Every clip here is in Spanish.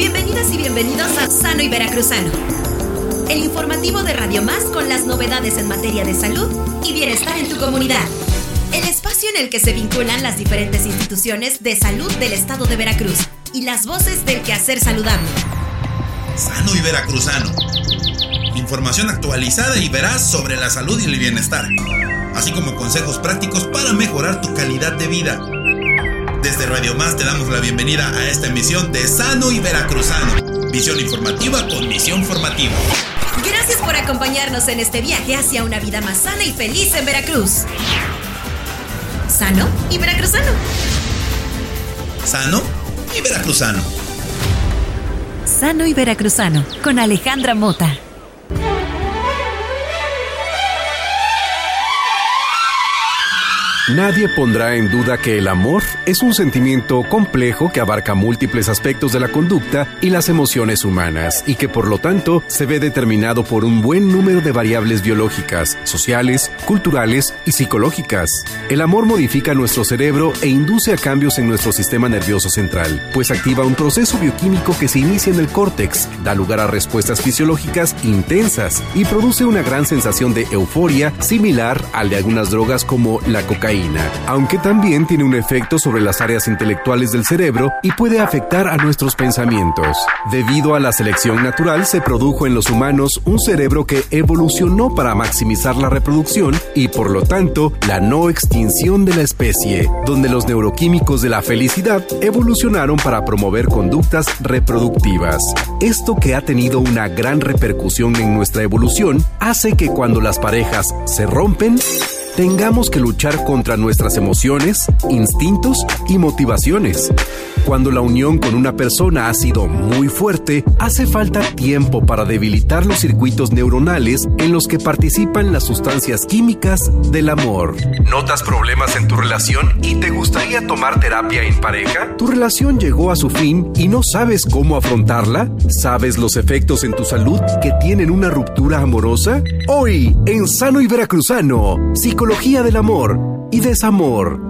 Bienvenidas y bienvenidos a Sano y Veracruzano, el informativo de Radio Más con las novedades en materia de salud y bienestar en tu comunidad. El espacio en el que se vinculan las diferentes instituciones de salud del estado de Veracruz y las voces del quehacer saludable. Sano y Veracruzano. Información actualizada y veraz sobre la salud y el bienestar, así como consejos prácticos para mejorar tu calidad de vida. Desde Radio Más te damos la bienvenida a esta emisión de Sano y Veracruzano. Visión informativa con misión formativa. Gracias por acompañarnos en este viaje hacia una vida más sana y feliz en Veracruz. Sano y Veracruzano. Sano y Veracruzano. Sano y Veracruzano con Alejandra Mota. Nadie pondrá en duda que el amor es un sentimiento complejo que abarca múltiples aspectos de la conducta y las emociones humanas y que por lo tanto se ve determinado por un buen número de variables biológicas, sociales, culturales y psicológicas. El amor modifica nuestro cerebro e induce a cambios en nuestro sistema nervioso central, pues activa un proceso bioquímico que se inicia en el córtex, da lugar a respuestas fisiológicas intensas y produce una gran sensación de euforia similar al de algunas drogas como la cocaína aunque también tiene un efecto sobre las áreas intelectuales del cerebro y puede afectar a nuestros pensamientos. Debido a la selección natural se produjo en los humanos un cerebro que evolucionó para maximizar la reproducción y por lo tanto la no extinción de la especie, donde los neuroquímicos de la felicidad evolucionaron para promover conductas reproductivas. Esto que ha tenido una gran repercusión en nuestra evolución hace que cuando las parejas se rompen, tengamos que luchar contra nuestras emociones, instintos y motivaciones. Cuando la unión con una persona ha sido muy fuerte, hace falta tiempo para debilitar los circuitos neuronales en los que participan las sustancias químicas del amor. ¿Notas problemas en tu relación y te gustaría tomar terapia en pareja? ¿Tu relación llegó a su fin y no sabes cómo afrontarla? ¿Sabes los efectos en tu salud que tienen una ruptura amorosa? Hoy, en Sano y Veracruzano, del Amor y Desamor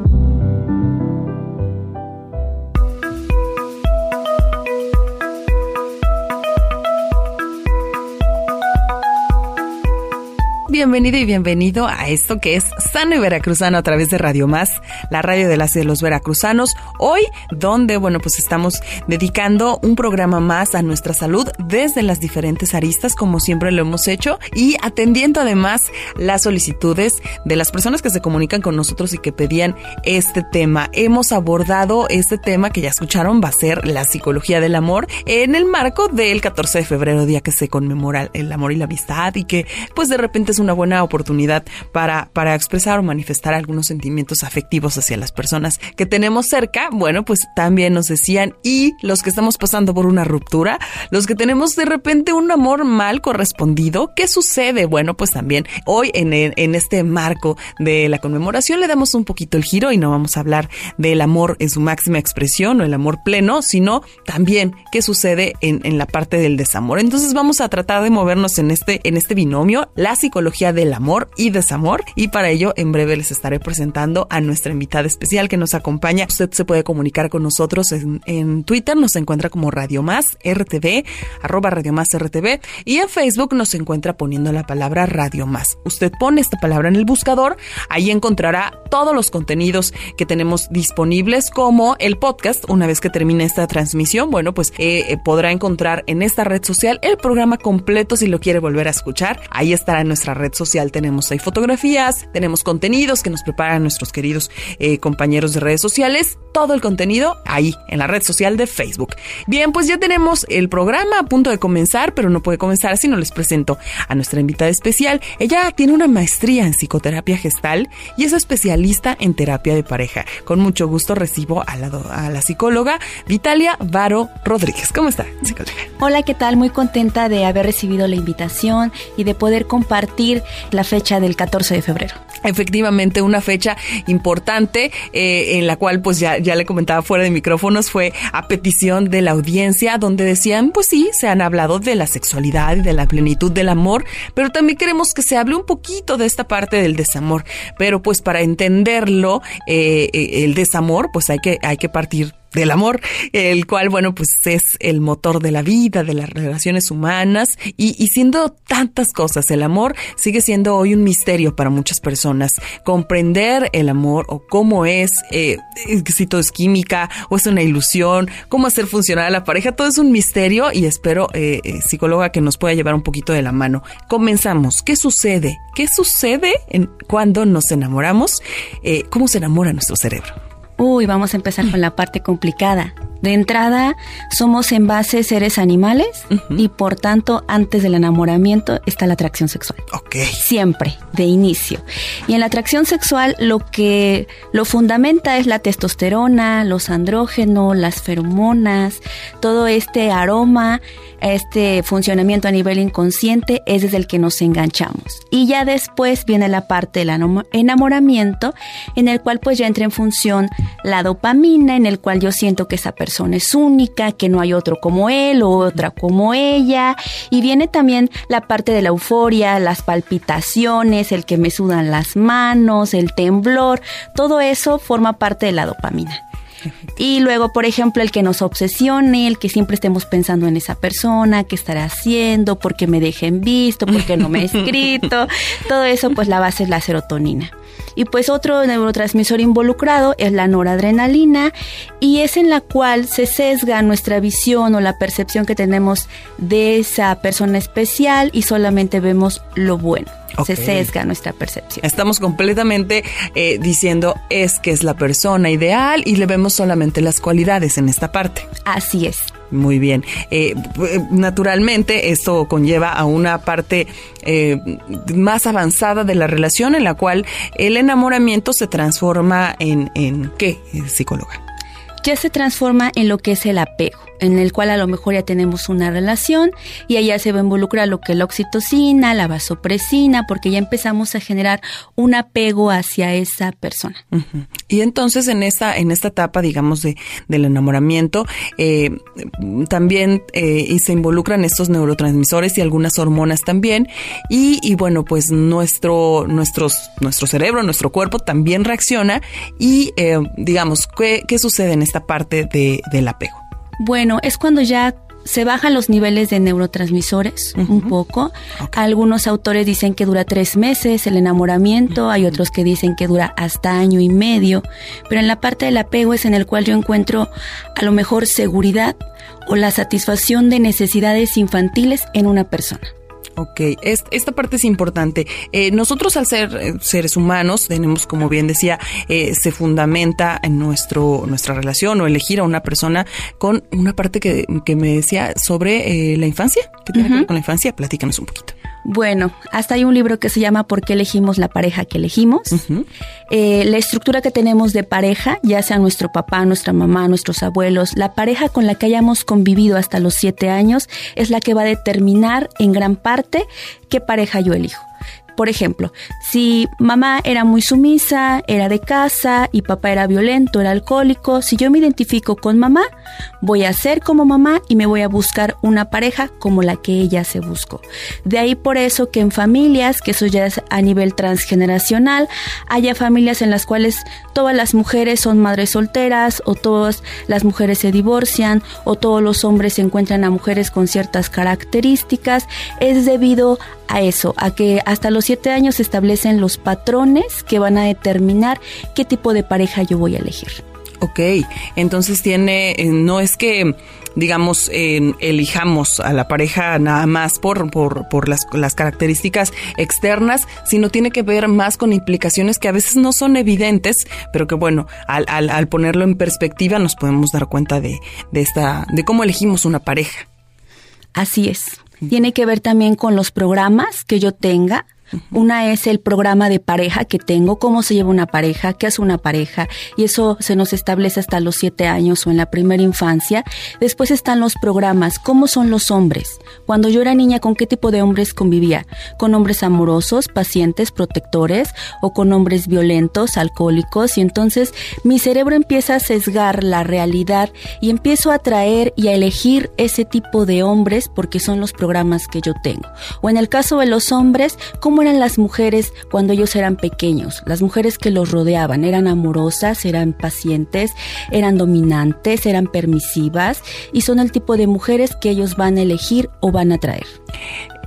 bienvenido y bienvenido a esto que es Sano y Veracruzano a través de Radio Más, la radio de las de los veracruzanos. Hoy, donde, bueno, pues estamos dedicando un programa más a nuestra salud desde las diferentes aristas, como siempre lo hemos hecho, y atendiendo además las solicitudes de las personas que se comunican con nosotros y que pedían este tema. Hemos abordado este tema que ya escucharon, va a ser la psicología del amor, en el marco del 14 de febrero, día que se conmemora el amor y la amistad, y que pues de repente es una buena oportunidad para, para expresar o manifestar algunos sentimientos afectivos hacia las personas que tenemos cerca. Bueno, pues también nos decían, y los que estamos pasando por una ruptura, los que tenemos de repente un amor mal correspondido, ¿qué sucede? Bueno, pues también hoy en, en este marco de la conmemoración le damos un poquito el giro y no vamos a hablar del amor en su máxima expresión o el amor pleno, sino también qué sucede en, en la parte del desamor. Entonces vamos a tratar de movernos en este, en este binomio, la psicología del amor y desamor. Y para ello, en breve les estaré presentando a nuestra invitada especial que nos acompaña. Usted se puede comunicar con nosotros en, Twitter, nos encuentra como Radio Más RTV, arroba Radio Más RTV, y en Facebook nos encuentra poniendo la palabra Radio Más. Usted pone esta palabra en el buscador, ahí encontrará todos los contenidos que tenemos disponibles, como el podcast. Una vez que termine esta transmisión, bueno, pues eh, eh, podrá encontrar en esta red social el programa completo si lo quiere volver a escuchar. Ahí estará en nuestra red social tenemos ahí fotografías, tenemos contenidos que nos preparan nuestros queridos eh, compañeros de redes sociales, todo el contenido ahí en la red social de Facebook. Bien, pues ya tenemos el programa a punto de comenzar, pero no puede comenzar si no les presento a nuestra invitada especial. Ella tiene una maestría en psicoterapia gestal y es especialista en terapia de pareja. Con mucho gusto recibo a la, a la psicóloga Vitalia Varo Rodríguez. ¿Cómo está, psicóloga? Hola, ¿qué tal? Muy contenta de haber recibido la invitación y de poder compartir la fecha del 14 de febrero. Efectivamente, una fecha importante eh, en la cual, pues ya, ya le comentaba fuera de micrófonos, fue a petición de la audiencia, donde decían, pues sí, se han hablado de la sexualidad y de la plenitud del amor, pero también queremos que se hable un poquito de esta parte del desamor. Pero pues para entenderlo, eh, eh, el desamor, pues hay que, hay que partir del amor, el cual, bueno, pues es el motor de la vida, de las relaciones humanas y, y, siendo tantas cosas, el amor sigue siendo hoy un misterio para muchas personas. Comprender el amor o cómo es, eh, si todo es química o es una ilusión, cómo hacer funcionar a la pareja, todo es un misterio y espero, eh, eh, psicóloga, que nos pueda llevar un poquito de la mano. Comenzamos. ¿Qué sucede? ¿Qué sucede en, cuando nos enamoramos? Eh, ¿Cómo se enamora nuestro cerebro? Uy, vamos a empezar con la parte complicada. De entrada, somos en base seres animales y por tanto, antes del enamoramiento está la atracción sexual. Ok. Siempre, de inicio. Y en la atracción sexual lo que lo fundamenta es la testosterona, los andrógenos, las feromonas, todo este aroma, este funcionamiento a nivel inconsciente es desde el que nos enganchamos. Y ya después viene la parte del enamoramiento, en el cual pues ya entra en función la dopamina, en el cual yo siento que esa persona persona es única, que no hay otro como él o otra como ella. Y viene también la parte de la euforia, las palpitaciones, el que me sudan las manos, el temblor, todo eso forma parte de la dopamina. Y luego, por ejemplo, el que nos obsesione, el que siempre estemos pensando en esa persona, qué estará haciendo, por qué me dejen visto, por qué no me he escrito, todo eso, pues la base es la serotonina. Y pues otro neurotransmisor involucrado es la noradrenalina y es en la cual se sesga nuestra visión o la percepción que tenemos de esa persona especial y solamente vemos lo bueno. Se sesga nuestra percepción. Estamos completamente eh, diciendo es que es la persona ideal y le vemos solamente las cualidades en esta parte. Así es. Muy bien. Eh, naturalmente, esto conlleva a una parte eh, más avanzada de la relación en la cual el enamoramiento se transforma en, en ¿qué, psicóloga? Ya se transforma en lo que es el apego en el cual a lo mejor ya tenemos una relación y allá se va a involucrar lo que es la oxitocina, la vasopresina, porque ya empezamos a generar un apego hacia esa persona. Y entonces en esta, en esta etapa, digamos, de, del enamoramiento, eh, también eh, se involucran estos neurotransmisores y algunas hormonas también. Y, y bueno, pues nuestro, nuestros, nuestro cerebro, nuestro cuerpo también reacciona y, eh, digamos, ¿qué, ¿qué sucede en esta parte de, del apego? Bueno, es cuando ya se bajan los niveles de neurotransmisores un poco. Algunos autores dicen que dura tres meses el enamoramiento, hay otros que dicen que dura hasta año y medio, pero en la parte del apego es en el cual yo encuentro a lo mejor seguridad o la satisfacción de necesidades infantiles en una persona. Ok, esta parte es importante. Eh, nosotros al ser eh, seres humanos tenemos, como bien decía, eh, se fundamenta en nuestro nuestra relación o elegir a una persona con una parte que, que me decía sobre la infancia, que tiene que ver con la infancia. Platícanos un poquito. Bueno, hasta hay un libro que se llama ¿Por qué elegimos la pareja que elegimos? Eh, la estructura que tenemos de pareja, ya sea nuestro papá, nuestra mamá, nuestros abuelos, la pareja con la que hayamos convivido hasta los siete años es la que va a determinar en gran parte qué pareja yo elijo. Por ejemplo, si mamá era muy sumisa, era de casa y papá era violento, era alcohólico, si yo me identifico con mamá, voy a ser como mamá y me voy a buscar una pareja como la que ella se buscó. De ahí por eso que en familias, que eso ya es a nivel transgeneracional, haya familias en las cuales todas las mujeres son madres solteras o todas las mujeres se divorcian o todos los hombres se encuentran a mujeres con ciertas características, es debido a eso, a que hasta los siete años se establecen los patrones que van a determinar qué tipo de pareja yo voy a elegir. Ok, entonces tiene, eh, no es que digamos, elijamos a la pareja nada más por, por, por las, las, características externas, sino tiene que ver más con implicaciones que a veces no son evidentes, pero que bueno, al, al, al ponerlo en perspectiva nos podemos dar cuenta de, de, esta, de cómo elegimos una pareja. Así es. Tiene que ver también con los programas que yo tenga, una es el programa de pareja que tengo, cómo se lleva una pareja, qué hace una pareja, y eso se nos establece hasta los siete años o en la primera infancia. Después están los programas, cómo son los hombres. Cuando yo era niña, ¿con qué tipo de hombres convivía? ¿Con hombres amorosos, pacientes, protectores o con hombres violentos, alcohólicos? Y entonces mi cerebro empieza a sesgar la realidad y empiezo a atraer y a elegir ese tipo de hombres porque son los programas que yo tengo. O en el caso de los hombres, ¿cómo eran las mujeres cuando ellos eran pequeños. Las mujeres que los rodeaban eran amorosas, eran pacientes, eran dominantes, eran permisivas y son el tipo de mujeres que ellos van a elegir o van a traer.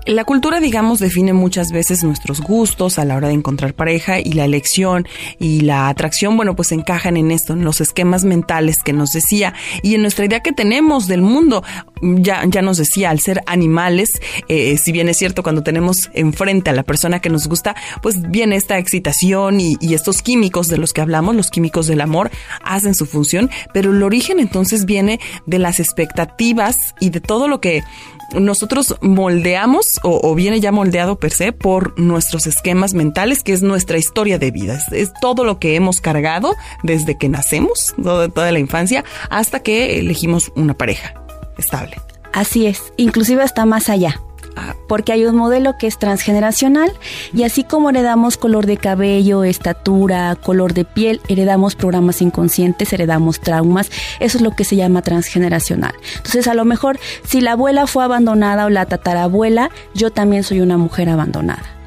La cultura, digamos, define muchas veces nuestros gustos a la hora de encontrar pareja y la elección y la atracción, bueno, pues encajan en esto, en los esquemas mentales que nos decía y en nuestra idea que tenemos del mundo. Ya, ya nos decía, al ser animales, eh, si bien es cierto, cuando tenemos enfrente a la persona que nos gusta, pues viene esta excitación y, y estos químicos de los que hablamos, los químicos del amor, hacen su función, pero el origen entonces viene de las expectativas y de todo lo que nosotros moldeamos o, viene ya moldeado per se por nuestros esquemas mentales, que es nuestra historia de vida. Es, todo lo que hemos cargado desde que nacemos, toda, toda la infancia, hasta que elegimos una pareja estable. Así es, inclusive hasta más allá porque hay un modelo que es transgeneracional y así como heredamos color de cabello, estatura, color de piel, heredamos programas inconscientes, heredamos traumas, eso es lo que se llama transgeneracional. Entonces a lo mejor si la abuela fue abandonada o la tatarabuela, yo también soy una mujer abandonada.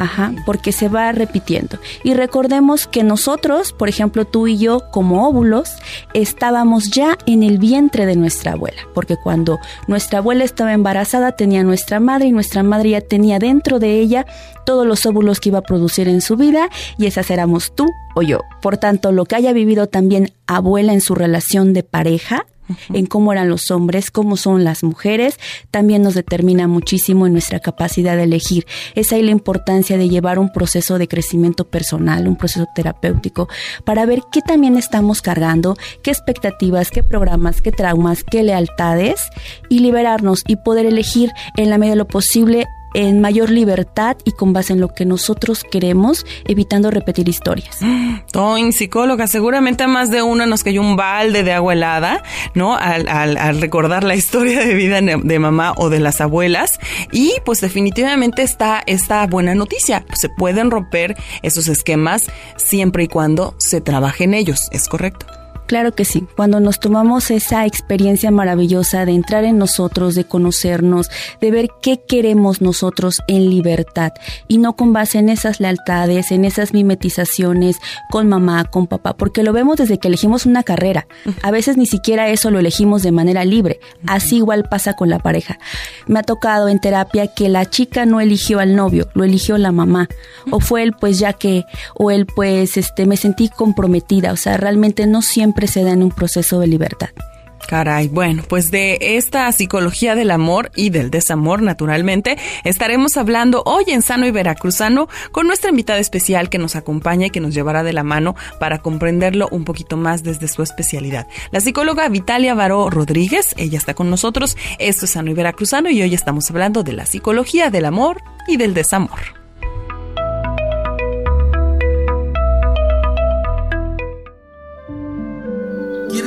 Ajá, porque se va repitiendo. Y recordemos que nosotros, por ejemplo, tú y yo, como óvulos, estábamos ya en el vientre de nuestra abuela, porque cuando nuestra abuela estaba embarazada tenía nuestra madre y nuestra madre ya tenía dentro de ella todos los óvulos que iba a producir en su vida y esas éramos tú o yo. Por tanto, lo que haya vivido también abuela en su relación de pareja, en cómo eran los hombres, cómo son las mujeres, también nos determina muchísimo en nuestra capacidad de elegir. Es ahí la importancia de llevar un proceso de crecimiento personal, un proceso terapéutico, para ver qué también estamos cargando, qué expectativas, qué programas, qué traumas, qué lealtades, y liberarnos y poder elegir en la medida de lo posible en mayor libertad y con base en lo que nosotros queremos, evitando repetir historias. Toin, psicóloga, seguramente a más de una nos cayó un balde de agua helada, ¿no? Al, al, recordar la historia de vida de mamá o de las abuelas. Y pues definitivamente está esta buena noticia. Se pueden romper esos esquemas siempre y cuando se trabaje en ellos, ¿es correcto? Claro que sí, cuando nos tomamos esa experiencia maravillosa de entrar en nosotros, de conocernos, de ver qué queremos nosotros en libertad y no con base en esas lealtades, en esas mimetizaciones con mamá, con papá, porque lo vemos desde que elegimos una carrera. A veces ni siquiera eso lo elegimos de manera libre. Así igual pasa con la pareja. Me ha tocado en terapia que la chica no eligió al novio, lo eligió la mamá. O fue él pues ya que, o él pues este, me sentí comprometida. O sea, realmente no siempre en un proceso de libertad. Caray, bueno, pues de esta psicología del amor y del desamor, naturalmente, estaremos hablando hoy en Sano y Veracruzano con nuestra invitada especial que nos acompaña y que nos llevará de la mano para comprenderlo un poquito más desde su especialidad. La psicóloga Vitalia Baró Rodríguez, ella está con nosotros, esto es Sano y Veracruzano y hoy estamos hablando de la psicología del amor y del desamor.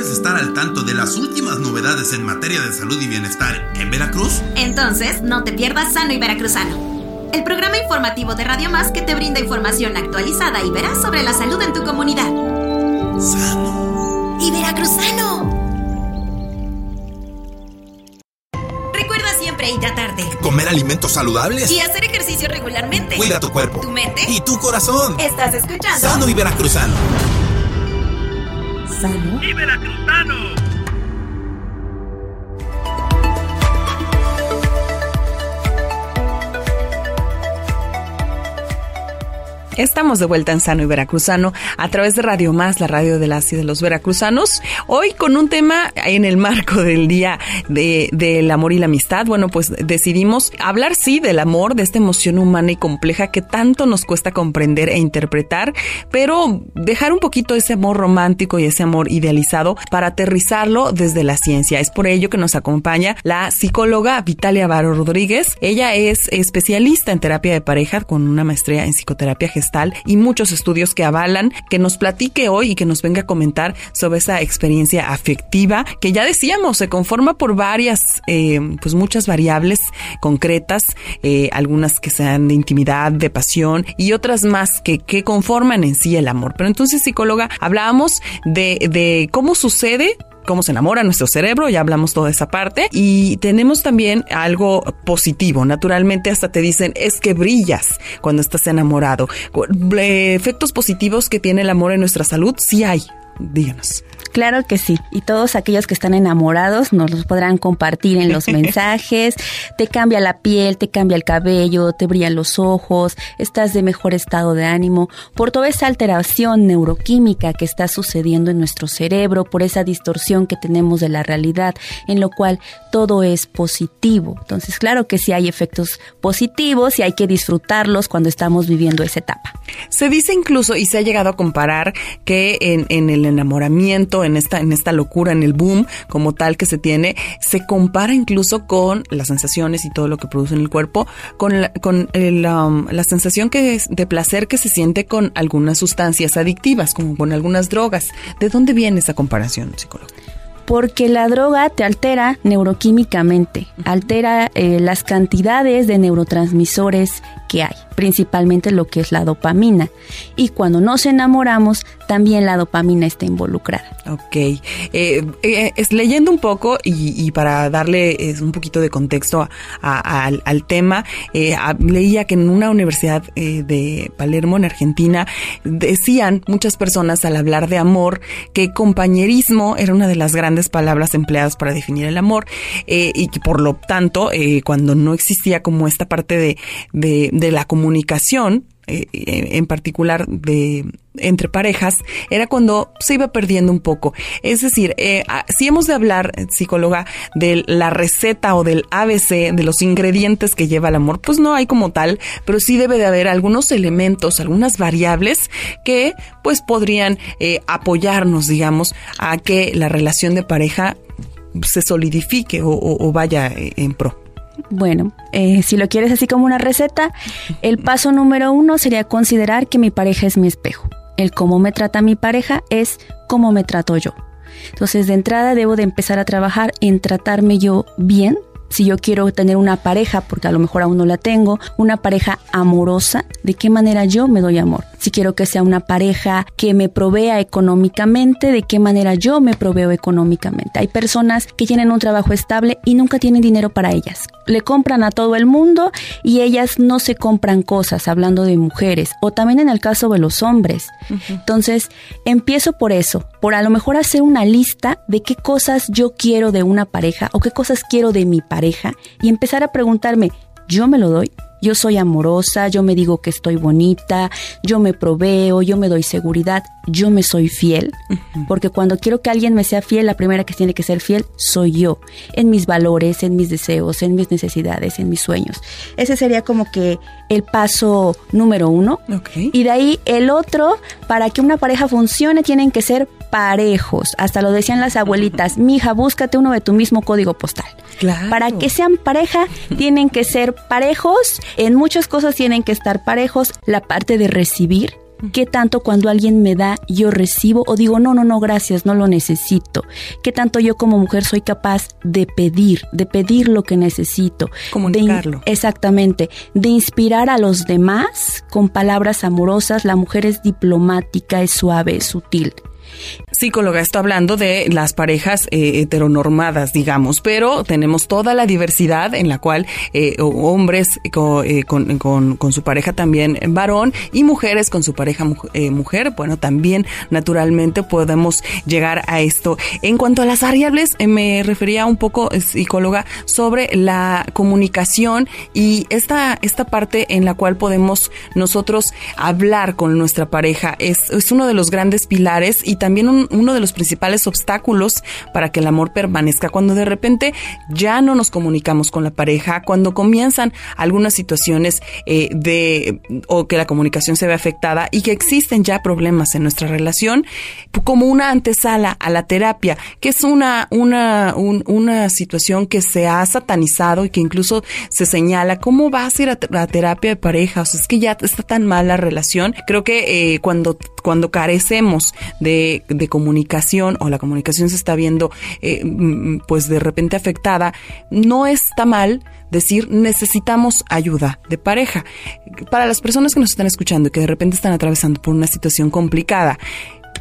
Estar al tanto de las últimas novedades en materia de salud y bienestar en Veracruz? Entonces, no te pierdas Sano y Veracruzano, el programa informativo de Radio Más que te brinda información actualizada y verás sobre la salud en tu comunidad. Sano y Veracruzano. Recuerda siempre hidratarte. Comer alimentos saludables. Y hacer ejercicio regularmente. Cuida tu cuerpo. Tu mente. Y tu corazón. Estás escuchando. Sano y Veracruzano. Sano y Veracruzano. Estamos de vuelta en Sano y Veracruzano a través de Radio Más, la radio de las y de los veracruzanos. Hoy con un tema en el marco del Día de, del Amor y la Amistad. Bueno, pues decidimos hablar, sí, del amor, de esta emoción humana y compleja que tanto nos cuesta comprender e interpretar, pero dejar un poquito ese amor romántico y ese amor idealizado para aterrizarlo desde la ciencia. Es por ello que nos acompaña la psicóloga Vitalia Varo Rodríguez. Ella es especialista en terapia de pareja con una maestría en psicoterapia y muchos estudios que avalan, que nos platique hoy y que nos venga a comentar sobre esa experiencia afectiva que ya decíamos, se conforma por varias, eh, pues muchas variables concretas, eh, algunas que sean de intimidad, de pasión y otras más que, que conforman en sí el amor. Pero entonces, psicóloga, hablábamos de, de cómo sucede cómo se enamora nuestro cerebro, ya hablamos toda esa parte. Y tenemos también algo positivo. Naturalmente hasta te dicen es que brillas cuando estás enamorado. Efectos positivos que tiene el amor en nuestra salud, sí hay. Díganos. Claro que sí. Y todos aquellos que están enamorados nos los podrán compartir en los mensajes. Te cambia la piel, te cambia el cabello, te brillan los ojos, estás de mejor estado de ánimo por toda esa alteración neuroquímica que está sucediendo en nuestro cerebro, por esa distorsión que tenemos de la realidad, en lo cual todo es positivo. Entonces, claro que sí hay efectos positivos y hay que disfrutarlos cuando estamos viviendo esa etapa. Se dice incluso, y se ha llegado a comparar, que en, en el enamoramiento, en esta, en esta locura, en el boom como tal que se tiene, se compara incluso con las sensaciones y todo lo que produce en el cuerpo, con la, con um, la sensación que es de placer que se siente con algunas sustancias adictivas, como con algunas drogas. ¿De dónde viene esa comparación, psicólogo? Porque la droga te altera neuroquímicamente, altera eh, las cantidades de neurotransmisores que hay, principalmente lo que es la dopamina. Y cuando nos enamoramos, también la dopamina está involucrada. Ok. Eh, eh, es, leyendo un poco y, para darle un poquito de contexto al, tema, leía que en una universidad de Palermo, en Argentina, decían muchas personas al hablar de amor que compañerismo era una de las grandes palabras empleadas para definir el amor eh, y que por lo tanto eh, cuando no existía como esta parte de, de la comunicación eh, en particular de entre parejas era cuando se iba perdiendo un poco. Es decir, eh, si hemos de hablar, psicóloga, de la receta o del ABC, de los ingredientes que lleva el amor, pues no hay como tal, pero sí debe de haber algunos elementos, algunas variables que pues podrían eh, apoyarnos, digamos, a que la relación de pareja se solidifique o vaya en pro. Bueno, eh, si lo quieres así como una receta, el paso número uno sería considerar que mi pareja es mi espejo. El cómo me trata mi pareja es cómo me trato yo. Entonces, de entrada debo de empezar a trabajar en tratarme yo bien si yo quiero tener una pareja, porque a lo mejor aún no la tengo, una pareja amorosa, ¿de qué manera yo me doy amor? Si quiero que sea una pareja que me provea económicamente, ¿de qué manera yo me proveo económicamente? Hay personas que tienen un trabajo estable y nunca tienen dinero para ellas. Le compran a todo el mundo y ellas no se compran cosas, hablando de mujeres, o también en el caso de los hombres. Entonces, empiezo por eso, por a lo mejor hacer una lista de qué cosas yo quiero de una pareja o qué cosas quiero de mi pareja y empezar a preguntarme, ¿yo me lo doy? Yo soy amorosa, yo me digo que estoy bonita, yo me proveo, yo me doy seguridad, yo me soy fiel. Porque cuando quiero que alguien me sea fiel, la primera que tiene que ser fiel soy yo, en mis valores, en mis deseos, en mis necesidades, en mis sueños. Ese sería como que el paso número uno. Y de ahí el otro, para que una pareja funcione, tienen que ser parejos. Hasta lo decían las abuelitas, mija, búscate uno de tu mismo código postal. Para que sean pareja, tienen que ser parejos. En muchas cosas tienen que estar parejos. La parte de recibir, ¿Qué tanto cuando alguien me da yo recibo o digo, no, no, no, gracias, no lo necesito? ¿Qué tanto yo como mujer soy capaz de pedir, de pedir lo que necesito? Comunicarlo. exactamente, de inspirar a los demás con palabras amorosas. La mujer es diplomática, es suave, es sutil psicóloga, estoy hablando de las parejas eh, heteronormadas, digamos, pero tenemos toda la diversidad en la cual eh, hombres eh, con, con, con, su pareja también varón y mujeres con su pareja mujer, bueno, también naturalmente podemos llegar a esto. En cuanto a las variables, me refería un poco, psicóloga, sobre la comunicación y esta, esta parte en la cual podemos nosotros hablar con nuestra pareja. Es, es uno de los grandes pilares y también un, uno de los principales obstáculos para que el amor permanezca. Cuando de repente ya no nos comunicamos con la pareja, cuando comienzan algunas situaciones eh, de o que la comunicación se ve afectada y que existen ya problemas en nuestra relación, como una antesala a la terapia, que es una, una, una situación que se ha satanizado y que incluso se señala, ¿cómo vas a ir a terapia de pareja? O sea, es que ya está tan mal la relación. Creo que eh, cuando, cuando carecemos de, de comunicación o la comunicación se está viendo eh, mm, pues de repente afectada, no está mal decir necesitamos ayuda de pareja. Para las personas que nos están escuchando y que de repente están atravesando por una situación complicada,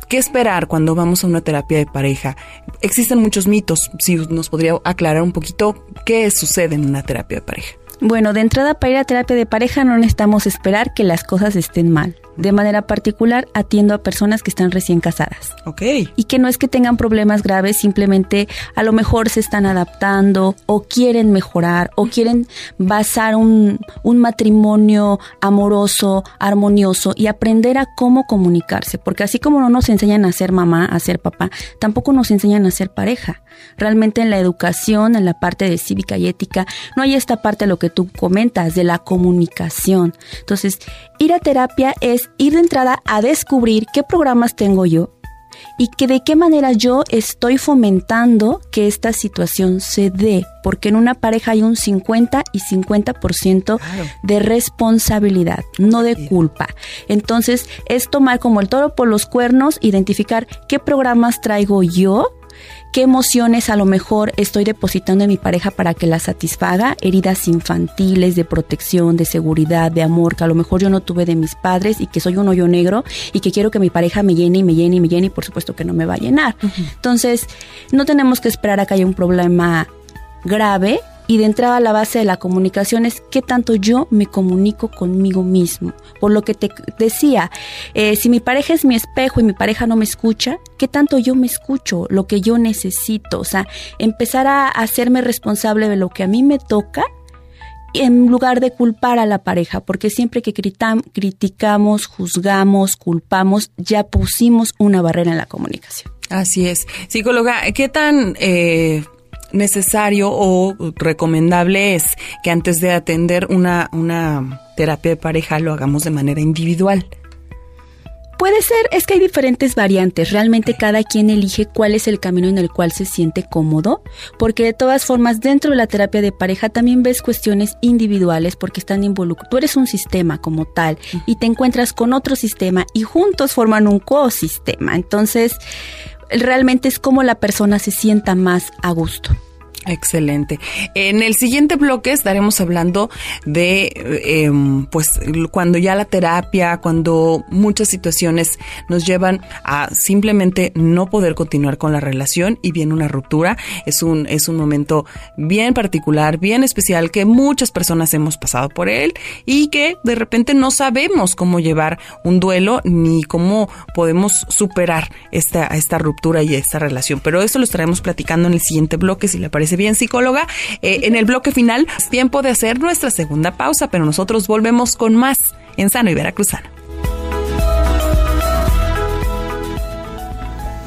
¿Qué esperar cuando vamos a una terapia de pareja? Existen muchos mitos. Si nos podría aclarar un poquito qué sucede en una terapia de pareja. Bueno, de entrada para ir a terapia de pareja no necesitamos esperar que las cosas estén mal. De manera particular, atiendo a personas que están recién casadas. Ok. Y que no es que tengan problemas graves, simplemente a lo mejor se están adaptando o quieren mejorar o quieren basar un, un matrimonio amoroso, armonioso y aprender a cómo comunicarse. Porque así como no nos enseñan a ser mamá, a ser papá, tampoco nos enseñan a ser pareja. Realmente en la educación, en la parte de cívica y ética, no hay esta parte de lo que tú comentas, de la comunicación. Entonces, ir a terapia es ir de entrada a descubrir qué programas tengo yo y que de qué manera yo estoy fomentando que esta situación se dé, porque en una pareja hay un 50 y 50% de responsabilidad, no de culpa. Entonces, es tomar como el toro por los cuernos, identificar qué programas traigo yo qué emociones a lo mejor estoy depositando en mi pareja para que la satisfaga, heridas infantiles de protección, de seguridad, de amor, que a lo mejor yo no tuve de mis padres y que soy un hoyo negro y que quiero que mi pareja me llene y me llene y me llene y por supuesto que no me va a llenar. Entonces, no tenemos que esperar a que haya un problema grave y de entrada la base de la comunicación es qué tanto yo me comunico conmigo mismo. Por lo que te decía, eh, si mi pareja es mi espejo y mi pareja no me escucha, qué tanto yo me escucho, lo que yo necesito. O sea, empezar a hacerme responsable de lo que a mí me toca en lugar de culpar a la pareja, porque siempre que criticamos, juzgamos, culpamos, ya pusimos una barrera en la comunicación. Así es. Psicóloga, ¿qué tan eh, necesario o recomendable es que antes de atender una, una terapia de pareja lo hagamos de manera individual. Puede ser, es que hay diferentes variantes. Realmente cada quien elige cuál es el camino en el cual se siente cómodo, porque de todas formas dentro de la terapia de pareja también ves cuestiones individuales porque están involucrados. Tú eres un sistema como tal y te encuentras con otro sistema y juntos forman un co-sistema. Entonces, realmente es como la persona se sienta más a gusto. Excelente. En el siguiente bloque estaremos hablando de, em, pues, cuando ya la terapia, cuando muchas situaciones nos llevan a simplemente no poder continuar con la relación y viene una ruptura. Es un, es un momento bien particular, bien especial que muchas personas hemos pasado por él y que de repente no sabemos cómo llevar un duelo ni cómo podemos superar esta, esta ruptura y esta relación. Pero eso lo estaremos platicando en el siguiente bloque, si le parece bien, psicóloga. Eh, en el bloque final es tiempo de hacer nuestra segunda pausa, pero nosotros volvemos con más en Sano y Veracruzano.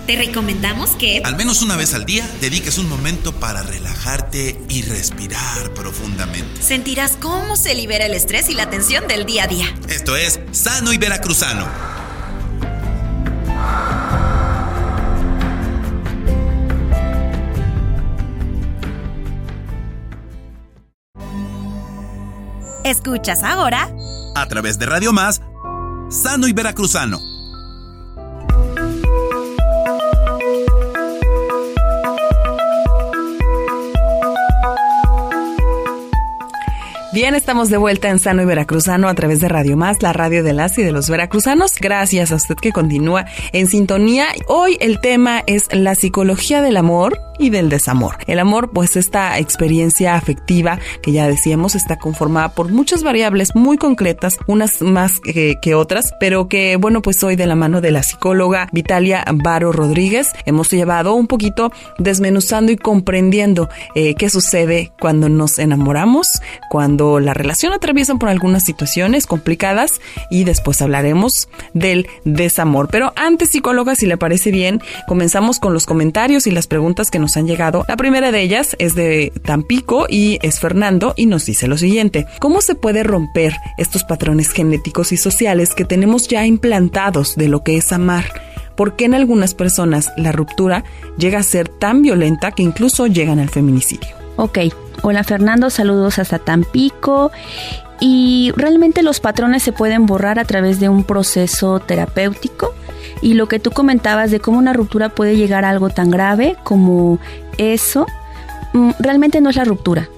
Te recomendamos que al menos una vez al día dediques un momento para relajarte y respirar profundamente. Sentirás cómo se libera el estrés y la tensión del día a día. Esto es Sano y Veracruzano. Escuchas ahora a través de Radio Más, Sano y Veracruzano. Bien, estamos de vuelta en Sano y Veracruzano a través de Radio Más, la radio de las y de los veracruzanos. Gracias a usted que continúa en sintonía. Hoy el tema es la psicología del amor y del desamor. El amor, pues esta experiencia afectiva que ya decíamos está conformada por muchas variables muy concretas, unas más que, otras, pero que bueno, pues hoy de la mano de la psicóloga Vitalia Varo Rodríguez hemos llevado un poquito desmenuzando y comprendiendo eh, qué sucede cuando nos enamoramos, cuando la relación atraviesa por algunas situaciones complicadas y después hablaremos del desamor. Pero antes, psicóloga, si le parece bien, comenzamos con los comentarios y las preguntas que nos han llegado. La primera de ellas es de Tampico y es Fernando y nos dice lo siguiente. ¿Cómo se puede romper estos patrones genéticos y sociales que tenemos ya implantados de lo que es amar? ¿Por qué en algunas personas la ruptura llega a ser tan violenta que incluso llegan al feminicidio? Ok, hola Fernando, saludos hasta Tampico. Y realmente los patrones se pueden borrar a través de un proceso terapéutico y lo que tú comentabas de cómo una ruptura puede llegar a algo tan grave como eso, mm, realmente no es la ruptura,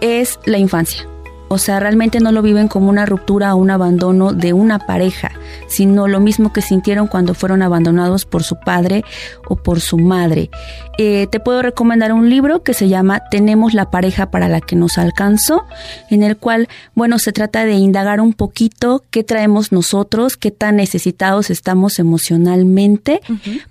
es la infancia. O sea, realmente no lo viven como una ruptura o un abandono de una pareja. sino lo mismo que sintieron cuando fueron abandonados por su padre o por su madre. Eh, te puedo recomendar un libro que se llama Tenemos la pareja para la que nos alcanzó, en el cual, bueno, se trata de indagar un poquito qué traemos nosotros, qué tan necesitados estamos emocionalmente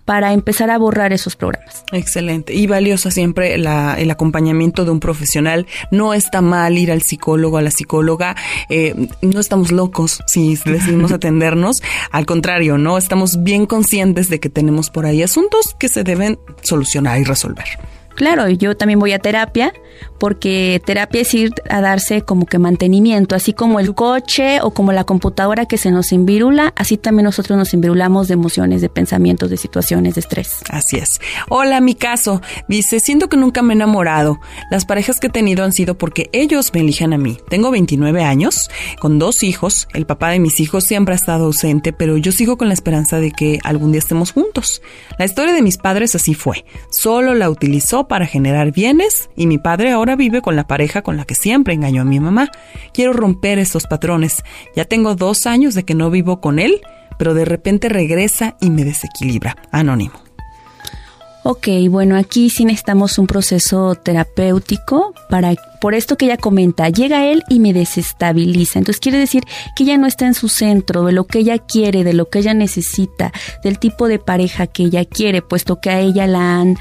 para empezar a borrar esos programas. Excelente. Y valiosa siempre el acompañamiento de un profesional. No está mal ir al psicólogo, a la psicóloga. Eh, no estamos locos si decidimos atendernos. Al contrario, ¿no? Estamos bien conscientes de que tenemos por ahí asuntos que se deben solucionar y resolver. Claro, yo también voy a terapia porque terapia es ir a darse como que mantenimiento, así como el coche o como la computadora que se nos invirula, así también nosotros nos invirulamos de emociones, de pensamientos, de situaciones, de estrés. Así es. Hola, mi caso. Dice, siento que nunca me he enamorado. Las parejas que he tenido han sido porque ellos me eligen a mí. Tengo 29 años, con dos hijos. El papá de mis hijos siempre ha estado ausente, pero yo sigo con la esperanza de que algún día estemos juntos. La historia de mis padres así fue. Solo la utilizó para generar bienes y mi padre ahora vive con la pareja con la que siempre engañó a mi mamá. Quiero romper estos patrones. Ya tengo dos años de que no vivo con él, pero de repente regresa y me desequilibra. Anónimo. Ok, bueno, aquí sí necesitamos un proceso terapéutico para, por esto que ella comenta, llega él y me desestabiliza. Entonces quiere decir que ella no está en su centro, de lo que ella quiere, de lo que ella necesita, del tipo de pareja que ella quiere, puesto que a ella la han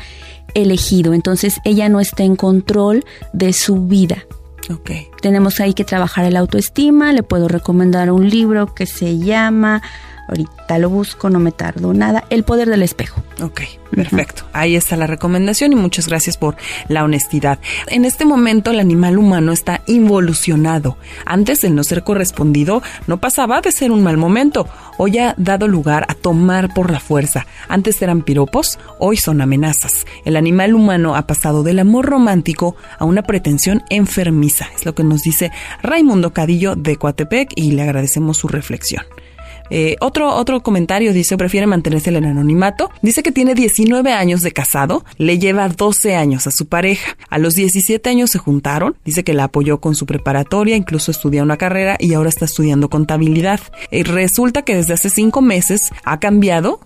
elegido. Entonces ella no está en control de su vida. Okay. Tenemos ahí que trabajar el autoestima. Le puedo recomendar un libro que se llama, ahorita lo busco, no me tardo nada, El poder del espejo. Ok. Perfecto. Ahí está la recomendación y muchas gracias por la honestidad. En este momento el animal humano está involucionado. Antes de no ser correspondido, no pasaba de ser un mal momento. Hoy ha dado lugar a tomar por la fuerza. Antes eran piropos, hoy son amenazas. El animal humano ha pasado del amor romántico a una pretensión enfermiza. Es lo que nos dice Raimundo Cadillo de Coatepec y le agradecemos su reflexión. Eh, otro, otro comentario dice, prefiere mantenerse en el anonimato. Dice que tiene 19 años de casado, le lleva 12 años a su pareja. A los 17 años se juntaron, dice que la apoyó con su preparatoria, incluso estudió una carrera y ahora está estudiando contabilidad. Eh, resulta que desde hace 5 meses ha cambiado,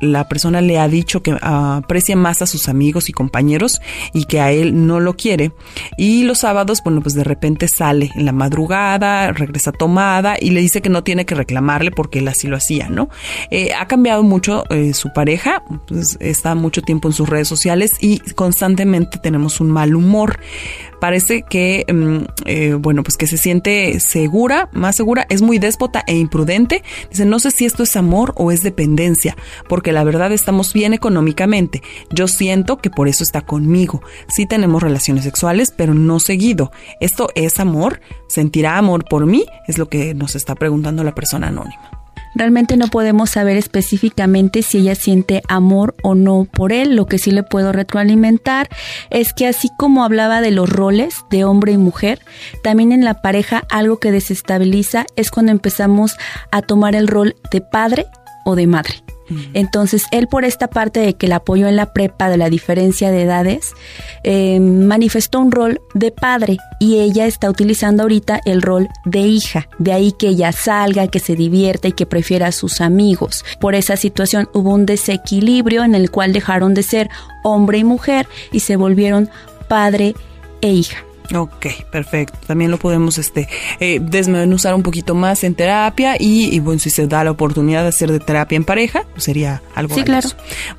la persona le ha dicho que aprecia más a sus amigos y compañeros y que a él no lo quiere. Y los sábados, bueno, pues de repente sale en la madrugada, regresa tomada y le dice que no tiene que reclamarle porque que él así lo hacía, ¿no? Eh, ha cambiado mucho eh, su pareja, pues, está mucho tiempo en sus redes sociales y constantemente tenemos un mal humor parece que, mm, eh, bueno, pues que se siente segura, más segura, es muy déspota e imprudente. Dice, no sé si esto es amor o es dependencia, porque la verdad estamos bien económicamente. Yo siento que por eso está conmigo. Sí tenemos relaciones sexuales, pero no seguido. ¿Esto es amor? ¿Sentirá amor por mí? Es lo que nos está preguntando la persona anónima. Realmente no podemos saber específicamente si ella siente amor o no por él. Lo que sí le puedo retroalimentar es que así como hablaba de los roles de hombre y mujer, también en la pareja algo que desestabiliza es cuando empezamos a tomar el rol de padre o de madre. Entonces, él por esta parte de que la apoyó en la prepa de la diferencia de edades, eh, manifestó un rol de padre y ella está utilizando ahorita el rol de hija. De ahí que ella salga, que se divierta y que prefiera a sus amigos. Por esa situación hubo un desequilibrio en el cual dejaron de ser hombre y mujer y se volvieron padre e hija. Ok, perfecto. También lo podemos este, eh, desmenuzar un poquito más en terapia y, bueno, si se da la oportunidad de hacer de terapia en pareja, pues sería algo Sí, claro.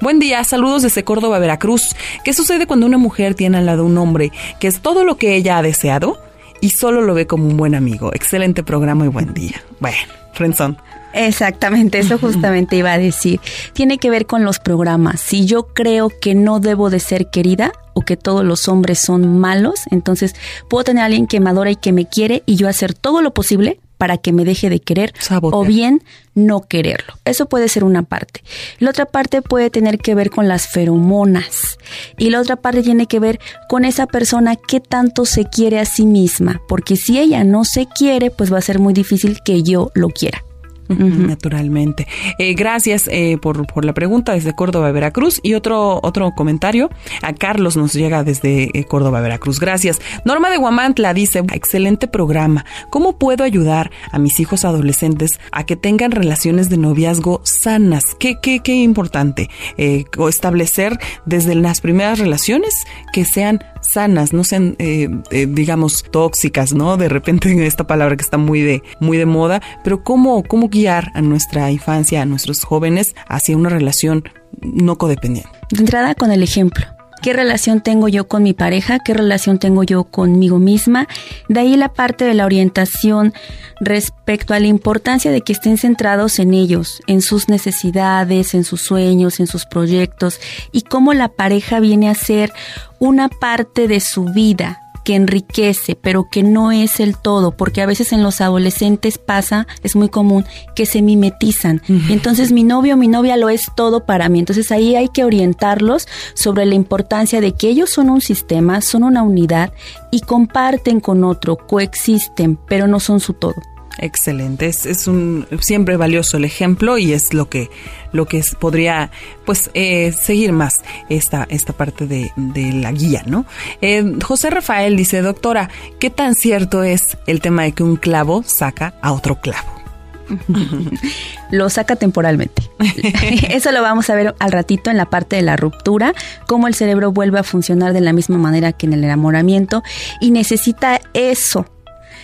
Buen día, saludos desde Córdoba, Veracruz. ¿Qué sucede cuando una mujer tiene al lado un hombre que es todo lo que ella ha deseado y solo lo ve como un buen amigo? Excelente programa y buen día. Bueno, Frenzón. Exactamente, eso justamente iba a decir. Tiene que ver con los programas. Si yo creo que no debo de ser querida o que todos los hombres son malos, entonces puedo tener a alguien que me adora y que me quiere y yo hacer todo lo posible para que me deje de querer o bien no quererlo. Eso puede ser una parte. La otra parte puede tener que ver con las feromonas y la otra parte tiene que ver con esa persona que tanto se quiere a sí misma, porque si ella no se quiere, pues va a ser muy difícil que yo lo quiera. Naturalmente. Eh, gracias eh, por, por, la pregunta desde Córdoba, Veracruz. Y otro, otro comentario. A Carlos nos llega desde eh, Córdoba, Veracruz. Gracias. Norma de Guamantla dice, excelente programa. ¿Cómo puedo ayudar a mis hijos adolescentes a que tengan relaciones de noviazgo sanas? Qué, qué, qué importante. establecer desde las primeras relaciones que sean sanas, no sean, eh, eh, digamos, tóxicas, ¿no? De repente esta palabra que está muy de, muy de moda, pero cómo, cómo guiar a nuestra infancia, a nuestros jóvenes hacia una relación no codependiente. De entrada con el ejemplo qué relación tengo yo con mi pareja, qué relación tengo yo conmigo misma. De ahí la parte de la orientación respecto a la importancia de que estén centrados en ellos, en sus necesidades, en sus sueños, en sus proyectos y cómo la pareja viene a ser una parte de su vida que enriquece, pero que no es el todo, porque a veces en los adolescentes pasa, es muy común, que se mimetizan. Entonces mi novio o mi novia lo es todo para mí. Entonces ahí hay que orientarlos sobre la importancia de que ellos son un sistema, son una unidad y comparten con otro, coexisten, pero no son su todo. Excelente, es, un siempre valioso el ejemplo y es lo que lo que podría pues eh, seguir más esta esta parte de, la guía, ¿no? Eh, José Rafael dice, doctora, ¿qué tan cierto es el tema de que un clavo saca a otro clavo? lo saca temporalmente. Eso lo vamos a ver al ratito en la parte de la ruptura, cómo el cerebro vuelve a funcionar de la misma manera que en el enamoramiento y necesita eso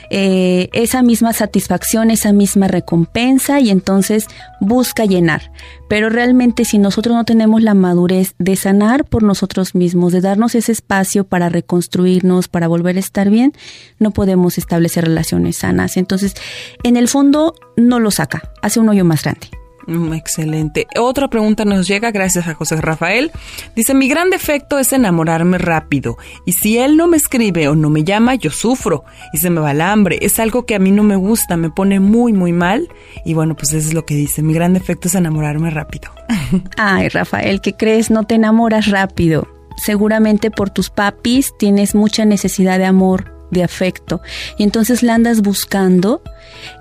eh, esa misma satisfacción, esa misma recompensa y entonces busca llenar. Pero realmente si nosotros no tenemos la madurez de sanar por nosotros mismos, de darnos ese espacio para reconstruirnos, para volver a estar bien, no podemos establecer relaciones sanas. Entonces, en el fondo no lo saca, hace un hoyo más grande. Mm, excelente. Otra pregunta nos llega gracias a José Rafael. Dice, mi gran defecto es enamorarme rápido y si él no me escribe o no me llama, yo sufro y se me va el hambre. Es algo que a mí no me gusta, me pone muy, muy mal y bueno, pues eso es lo que dice. Mi gran defecto es enamorarme rápido. Ay, Rafael, ¿qué crees? No te enamoras rápido. Seguramente por tus papis tienes mucha necesidad de amor de afecto. Y entonces la andas buscando.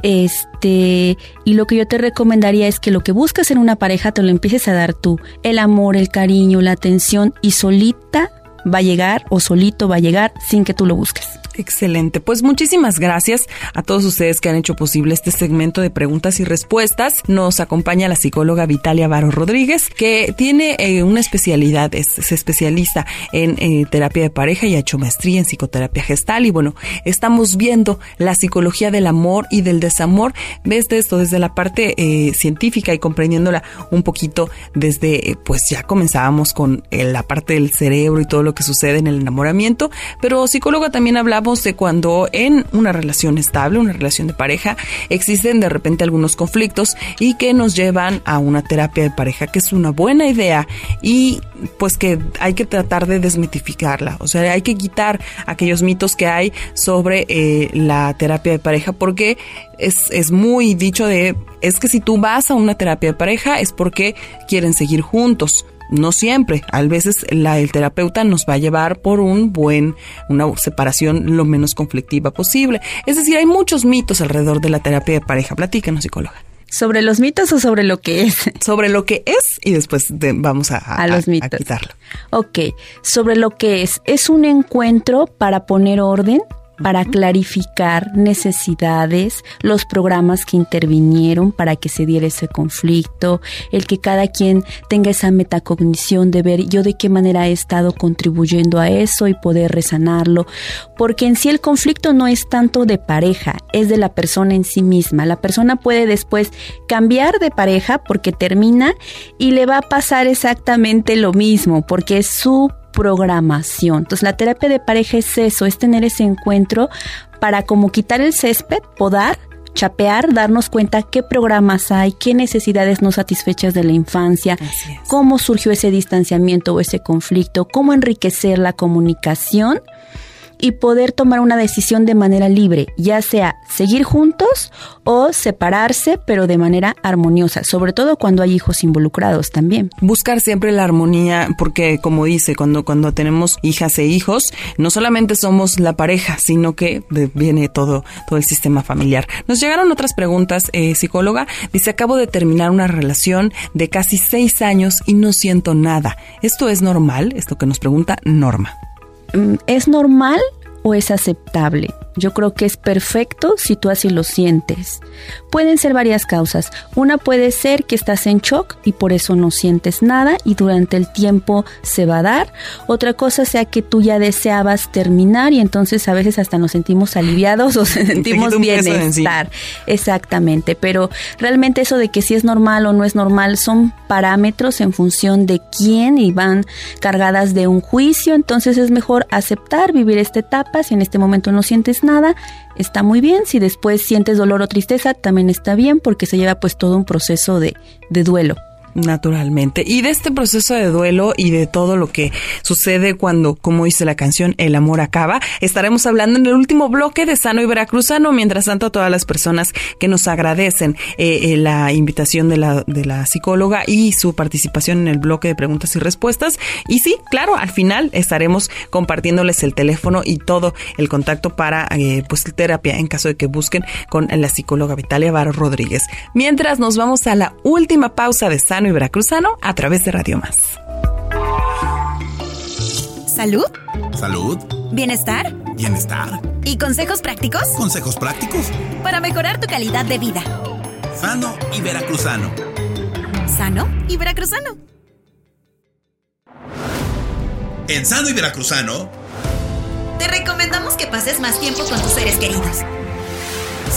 Este, y lo que yo te recomendaría es que lo que buscas en una pareja te lo empieces a dar tú. El amor, el cariño, la atención y solita va a llegar o solito va a llegar sin que tú lo busques. Excelente. Pues muchísimas gracias a todos ustedes que han hecho posible este segmento de preguntas y respuestas. Nos acompaña la psicóloga Vitalia Varo Rodríguez, que tiene eh, una especialidad, es, especialista en eh, terapia de pareja y ha hecho maestría en psicoterapia gestal. Y bueno, estamos viendo la psicología del amor y del desamor desde esto, desde la parte eh, científica y comprendiéndola un poquito desde, pues ya comenzábamos con la parte del cerebro y todo lo que sucede en el enamoramiento, pero psicóloga también hablaba de cuando en una relación estable, una relación de pareja, existen de repente algunos conflictos y que nos llevan a una terapia de pareja, que es una buena idea y pues que hay que tratar de desmitificarla. O sea, hay que quitar aquellos mitos que hay sobre eh, la terapia de pareja porque es, es muy dicho de, es que si tú vas a una terapia de pareja es porque quieren seguir juntos no siempre. A veces la, el terapeuta nos va a llevar por un buen, una separación lo menos conflictiva posible. Es decir, hay muchos mitos alrededor de la terapia de pareja. Platícanos, psicóloga. ¿Sobre los mitos o sobre lo que es? Sobre lo que es y después vamos a, a, los mitos. a quitarlo. Ok, sobre lo que es. Es un encuentro para poner orden, para clarificar necesidades, los programas que intervinieron para que se diera ese conflicto, el que cada quien tenga esa metacognición de ver yo de qué manera he estado contribuyendo a eso y poder resanarlo, porque en sí el conflicto no es tanto de pareja, es de la persona en sí misma. La persona puede después cambiar de pareja porque termina y le va a pasar exactamente lo mismo, porque es su programación. Entonces la terapia de pareja es eso, es tener ese encuentro para como quitar el césped, podar, chapear, darnos cuenta qué programas hay, qué necesidades no satisfechas de la infancia, cómo surgió ese distanciamiento o ese conflicto, cómo enriquecer la comunicación y poder tomar una decisión de manera libre, ya sea seguir juntos o separarse, pero de manera armoniosa, sobre todo cuando hay hijos involucrados también. Buscar siempre la armonía, porque como dice, cuando, cuando tenemos hijas e hijos, no solamente somos la pareja, sino que viene todo, todo el sistema familiar. Nos llegaron otras preguntas, eh, psicóloga. Dice, acabo de terminar una relación de casi seis años y no siento nada. ¿Esto es normal? Es lo que nos pregunta Norma. Mm, ¿Es normal o es aceptable? Yo creo que es perfecto si tú así lo sientes. Pueden ser varias causas. Una puede ser que estás en shock y por eso no sientes nada y durante el tiempo se va a dar. Otra cosa sea que tú ya deseabas terminar y entonces a veces hasta nos sentimos aliviados o sentimos bienestar. Exactamente, pero realmente eso de que si es normal o no es normal son parámetros en función de quién y van cargadas de un juicio, entonces es mejor aceptar vivir esta etapa si en este momento no sientes nada está muy bien. Si después sientes dolor o tristeza, también está bien porque se lleva pues todo un proceso de, de duelo. Naturalmente. Y de este proceso de duelo y de todo lo que sucede cuando, como dice la canción, el amor acaba, estaremos hablando en el último bloque de Sano y Veracruzano. Mientras tanto, a todas las personas que nos agradecen eh, eh, la invitación de la, de la psicóloga y su participación en el bloque de preguntas y respuestas. Y sí, claro, al final estaremos compartiéndoles el teléfono y todo el contacto para eh, pues terapia en caso de que busquen con la psicóloga Vitalia Varo Rodríguez. Mientras nos vamos a la última pausa de Sano y veracruzano a través de Radio Más. ¿Salud? ¿Salud? ¿Bienestar? ¿Bienestar? ¿Y consejos prácticos? ¿Consejos prácticos? Para mejorar tu calidad de vida. Sano y veracruzano. Sano y veracruzano. En Sano y Veracruzano, te recomendamos que pases más tiempo con tus seres queridos.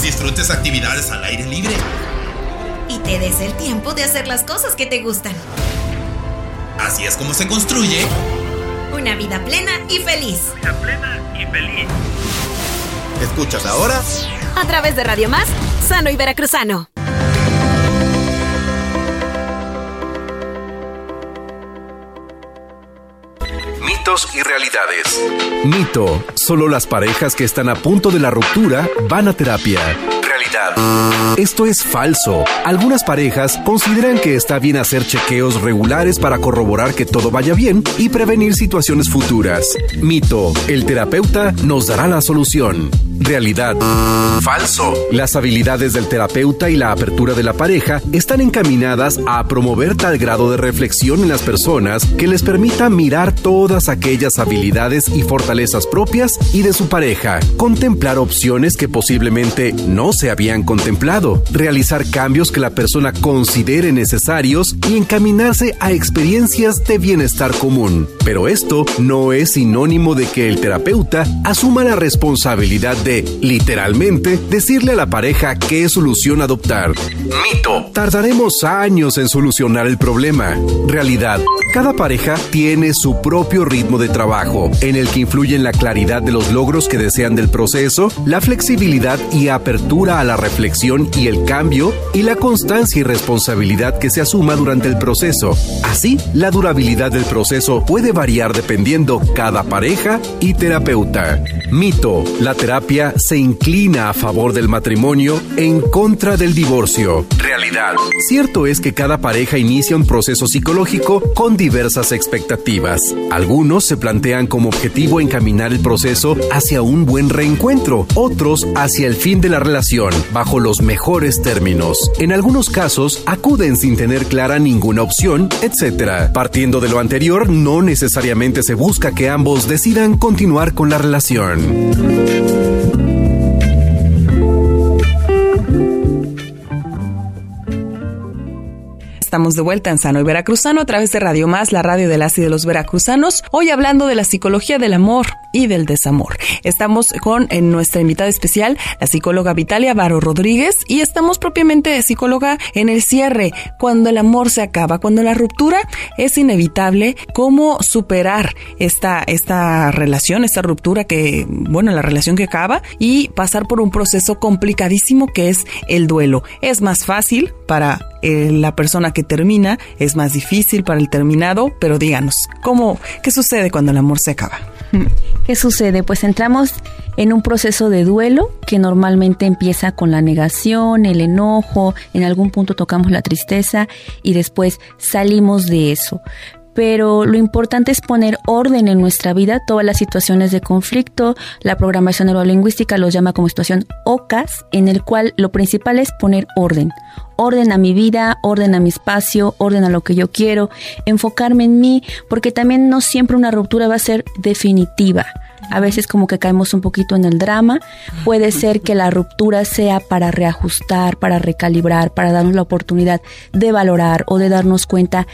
Disfrutes actividades al aire libre y te des el tiempo de hacer las cosas que te gustan. Así es como se construye una vida plena y feliz. Vida plena y feliz. ¿Escuchas ahora? A través de Radio Más, Sano y Veracruzano. Mitos y realidades. Mito. Solo las parejas que están a punto de la ruptura van a terapia. Esto es falso. Algunas parejas consideran que está bien hacer chequeos regulares para corroborar que todo vaya bien y prevenir situaciones futuras. Mito, el terapeuta nos dará la solución. Realidad. Falso. Las habilidades del terapeuta y la apertura de la pareja están encaminadas a promover tal grado de reflexión en las personas que les permita mirar todas aquellas habilidades y fortalezas propias y de su pareja, contemplar opciones que posiblemente no se habían contemplado, realizar cambios que la persona considere necesarios y encaminarse a experiencias de bienestar común. Pero esto no es sinónimo de que el terapeuta asuma la responsabilidad de literalmente, decirle a la pareja qué solución adoptar. Mito. Tardaremos años en solucionar el problema. Realidad. Cada pareja tiene su propio ritmo de trabajo, en el que influyen la claridad de los logros que desean del proceso, la flexibilidad y apertura a la reflexión y el cambio, y la constancia y responsabilidad que se asuma durante el proceso. Así, la durabilidad del proceso puede variar dependiendo cada pareja y terapeuta. Mito. La terapia se inclina a favor del matrimonio en contra del divorcio. Realidad. Cierto es que cada pareja inicia un proceso psicológico con diversas expectativas. Algunos se plantean como objetivo encaminar el proceso hacia un buen reencuentro, otros hacia el fin de la relación, bajo los mejores términos. En algunos casos, acuden sin tener clara ninguna opción, etc. Partiendo de lo anterior, no necesariamente se busca que ambos decidan continuar con la relación. Estamos de vuelta en Sano y Veracruzano a través de Radio Más, la radio de las y de los veracruzanos. Hoy hablando de la psicología del amor y del desamor. Estamos con en nuestra invitada especial, la psicóloga Vitalia Varo Rodríguez, y estamos propiamente psicóloga en el cierre, cuando el amor se acaba, cuando la ruptura es inevitable, cómo superar esta, esta relación, esta ruptura que, bueno, la relación que acaba y pasar por un proceso complicadísimo que es el duelo. Es más fácil para eh, la persona que termina, es más difícil para el terminado, pero díganos, ¿cómo, qué sucede cuando el amor se acaba? ¿Qué sucede? Pues entramos en un proceso de duelo que normalmente empieza con la negación, el enojo, en algún punto tocamos la tristeza y después salimos de eso pero lo importante es poner orden en nuestra vida, todas las situaciones de conflicto, la programación neurolingüística los llama como situación OCAS, en el cual lo principal es poner orden, orden a mi vida, orden a mi espacio, orden a lo que yo quiero, enfocarme en mí, porque también no siempre una ruptura va a ser definitiva. A veces como que caemos un poquito en el drama. Puede ser que la ruptura sea para reajustar, para recalibrar, para darnos la oportunidad de valorar o de darnos cuenta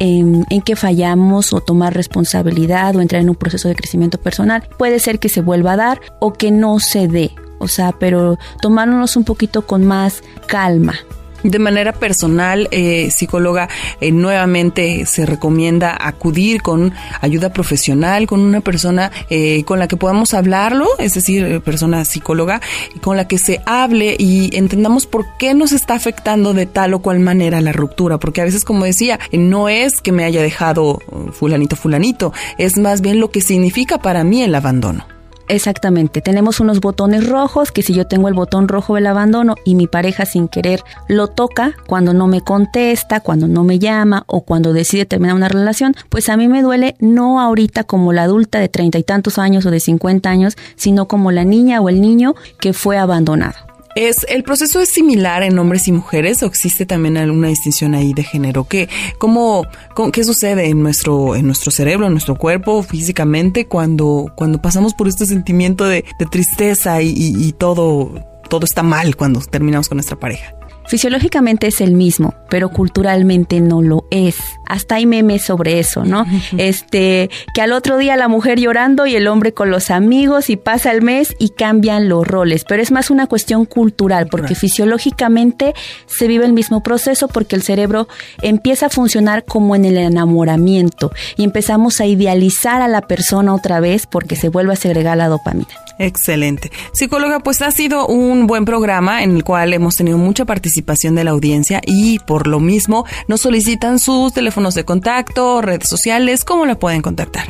en, en qué fallamos o tomar responsabilidad o entrar en un proceso de crecimiento personal. Puede ser que se vuelva a dar o que no se dé. O sea, pero tomárnoslo un poquito con más calma. De manera personal, eh, psicóloga, eh, nuevamente se recomienda acudir con ayuda profesional, con una persona eh, con la que podamos hablarlo, es decir, persona psicóloga, con la que se hable y entendamos por qué nos está afectando de tal o cual manera la ruptura, porque a veces, como decía, no es que me haya dejado fulanito, fulanito, es más bien lo que significa para mí el abandono. Exactamente, tenemos unos botones rojos que si yo tengo el botón rojo del abandono y mi pareja sin querer lo toca cuando no me contesta, cuando no me llama o cuando decide terminar una relación, pues a mí me duele no ahorita como la adulta de treinta y tantos años o de cincuenta años, sino como la niña o el niño que fue abandonado. Es, ¿El proceso es similar en hombres y mujeres o existe también alguna distinción ahí de género? ¿Qué, cómo, ¿Qué sucede en nuestro, en nuestro cerebro, en nuestro cuerpo, físicamente, cuando, cuando pasamos por este sentimiento de, tristeza y, y todo, todo está mal cuando terminamos con nuestra pareja? Fisiológicamente es el mismo, pero culturalmente no lo es. Hasta hay memes sobre eso, ¿no? Este, que al otro día la mujer llorando y el hombre con los amigos y pasa el mes y cambian los roles, pero es más una cuestión cultural, porque fisiológicamente se vive el mismo proceso porque el cerebro empieza a funcionar como en el enamoramiento y empezamos a idealizar a la persona otra vez porque se vuelve a segregar la dopamina. Excelente. Psicóloga, pues ha sido un buen programa en el cual hemos tenido mucha participación de la audiencia y por lo mismo nos solicitan sus teléfonos de contacto, redes sociales, ¿cómo la pueden contactar?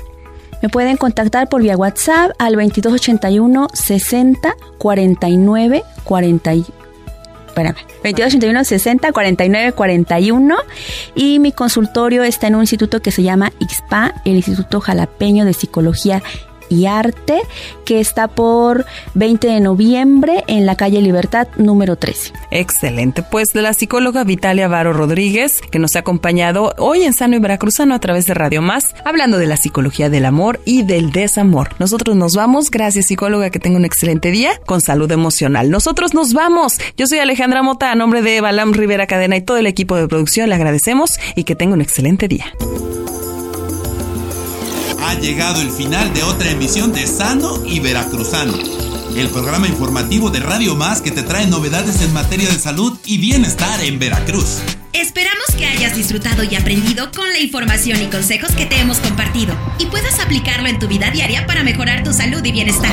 Me pueden contactar por vía WhatsApp al 2281 60 49 40 espérame, 2281 60 49 41 y mi consultorio está en un instituto que se llama IXPA, el Instituto Jalapeño de Psicología y Arte, que está por 20 de noviembre en la calle Libertad número 13. Excelente. Pues la psicóloga Vitalia Varo Rodríguez, que nos ha acompañado hoy en Sano y Veracruzano a través de Radio Más, hablando de la psicología del amor y del desamor. Nosotros nos vamos. Gracias, psicóloga, que tenga un excelente día con salud emocional. Nosotros nos vamos. Yo soy Alejandra Mota, a nombre de Balam Rivera Cadena y todo el equipo de producción, le agradecemos y que tenga un excelente día ha llegado el final de otra emisión de Sano y Veracruzano, el programa informativo de Radio Más que te trae novedades en materia de salud y bienestar en Veracruz. Esperamos que hayas disfrutado y aprendido con la información y consejos que te hemos compartido y puedas aplicarlo en tu vida diaria para mejorar tu salud y bienestar.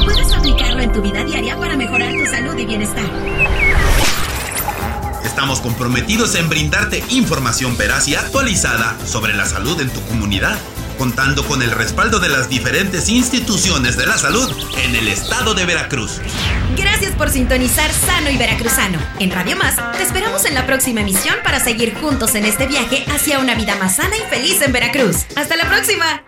Y puedas aplicarlo en tu vida diaria para mejorar tu salud y bienestar. Estamos comprometidos en brindarte información veraz y actualizada sobre la salud en tu comunidad contando con el respaldo de las diferentes instituciones de la salud en el estado de Veracruz. Gracias por sintonizar Sano y Veracruzano. En Radio Más, te esperamos en la próxima emisión para seguir juntos en este viaje hacia una vida más sana y feliz en Veracruz. ¡Hasta la próxima!